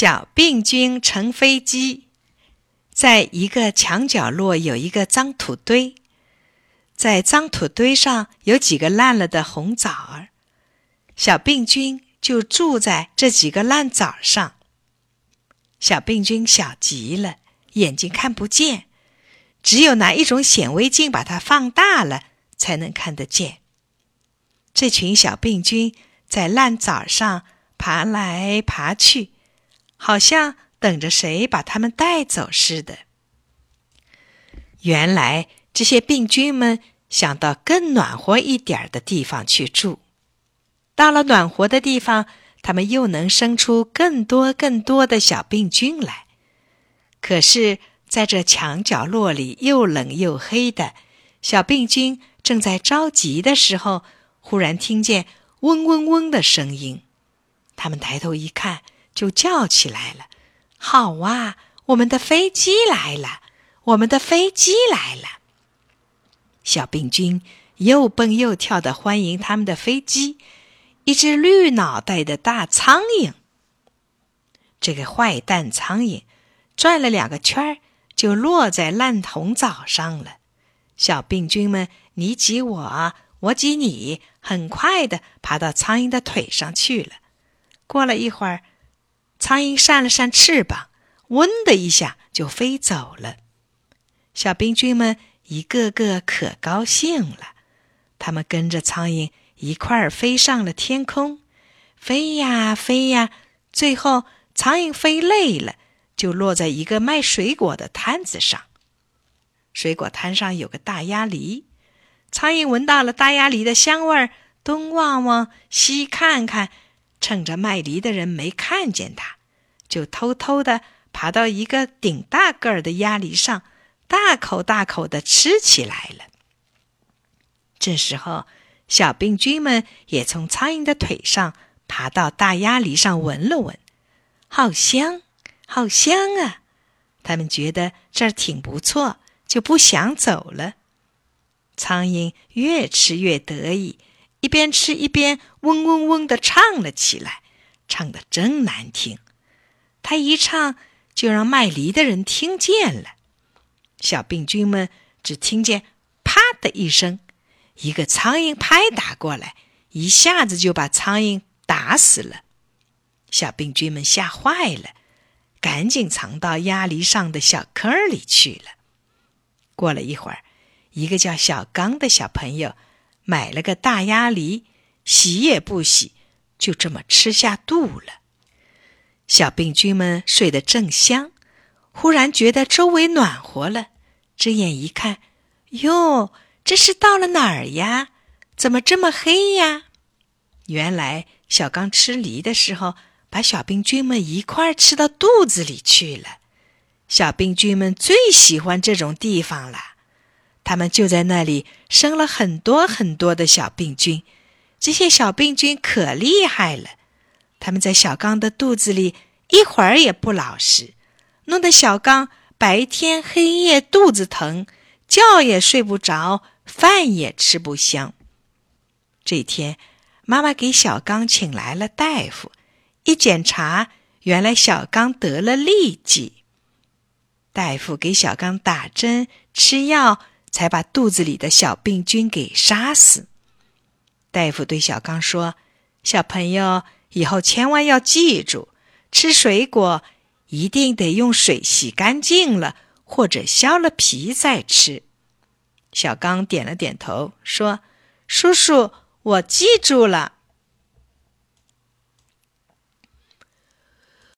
小病菌乘飞机，在一个墙角落有一个脏土堆，在脏土堆上有几个烂了的红枣儿，小病菌就住在这几个烂枣上。小病菌小极了，眼睛看不见，只有拿一种显微镜把它放大了，才能看得见。这群小病菌在烂枣上爬来爬去。好像等着谁把他们带走似的。原来这些病菌们想到更暖和一点的地方去住。到了暖和的地方，他们又能生出更多更多的小病菌来。可是，在这墙角落里又冷又黑的，小病菌正在着急的时候，忽然听见嗡嗡嗡的声音。他们抬头一看。就叫起来了：“好哇，我们的飞机来了！我们的飞机来了！”小病菌又蹦又跳的欢迎他们的飞机。一只绿脑袋的大苍蝇，这个坏蛋苍蝇转了两个圈儿，就落在烂红枣上了。小病菌们你挤我，我挤你，很快的爬到苍蝇的腿上去了。过了一会儿。苍蝇扇了扇翅膀，嗡的一下就飞走了。小兵军们一个个可高兴了，他们跟着苍蝇一块儿飞上了天空，飞呀飞呀，最后苍蝇飞累了，就落在一个卖水果的摊子上。水果摊上有个大鸭梨，苍蝇闻到了大鸭梨的香味儿，东望望，西看看。趁着卖梨的人没看见他，就偷偷的爬到一个顶大个儿的鸭梨上，大口大口的吃起来了。这时候，小病菌们也从苍蝇的腿上爬到大鸭梨上闻了闻，好香，好香啊！他们觉得这儿挺不错，就不想走了。苍蝇越吃越得意。一边吃一边嗡嗡嗡的唱了起来，唱的真难听。他一唱，就让卖梨的人听见了。小病菌们只听见“啪”的一声，一个苍蝇拍打过来，一下子就把苍蝇打死了。小病菌们吓坏了，赶紧藏到鸭梨上的小坑里去了。过了一会儿，一个叫小刚的小朋友。买了个大鸭梨，洗也不洗，就这么吃下肚了。小病菌们睡得正香，忽然觉得周围暖和了，睁眼一看，哟，这是到了哪儿呀？怎么这么黑呀？原来小刚吃梨的时候，把小病菌们一块儿吃到肚子里去了。小病菌们最喜欢这种地方了。他们就在那里生了很多很多的小病菌，这些小病菌可厉害了。他们在小刚的肚子里一会儿也不老实，弄得小刚白天黑夜肚子疼，觉也睡不着，饭也吃不香。这天，妈妈给小刚请来了大夫，一检查，原来小刚得了痢疾。大夫给小刚打针吃药。才把肚子里的小病菌给杀死。大夫对小刚说：“小朋友，以后千万要记住，吃水果一定得用水洗干净了，或者削了皮再吃。”小刚点了点头，说：“叔叔，我记住了。”